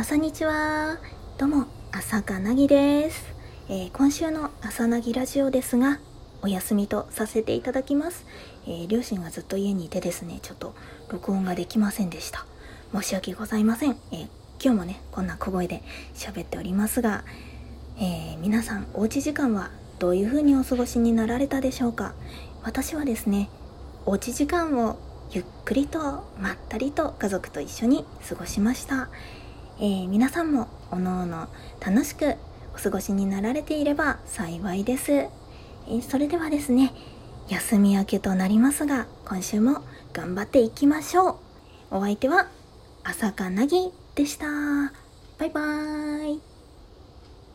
朝にちはどうも朝かなぎです、えー、今週の朝なぎラジオですがお休みとさせていただきます、えー、両親がずっと家にいてですねちょっと録音ができませんでした。申し訳ございません、えー、今日もねこんな小声で喋っておりますが、え皆さんおうち時間はどういう風にお過ごしになられたでしょうか？私はですねおうち時間をゆっくりとまったりと家族と一緒に過ごしました、えー、皆さんもおのおの楽しくお過ごしになられていれば幸いです、えー、それではですね休み明けとなりますが今週も頑張っていきましょう。お相手は朝香なぎでした。バイバーイ。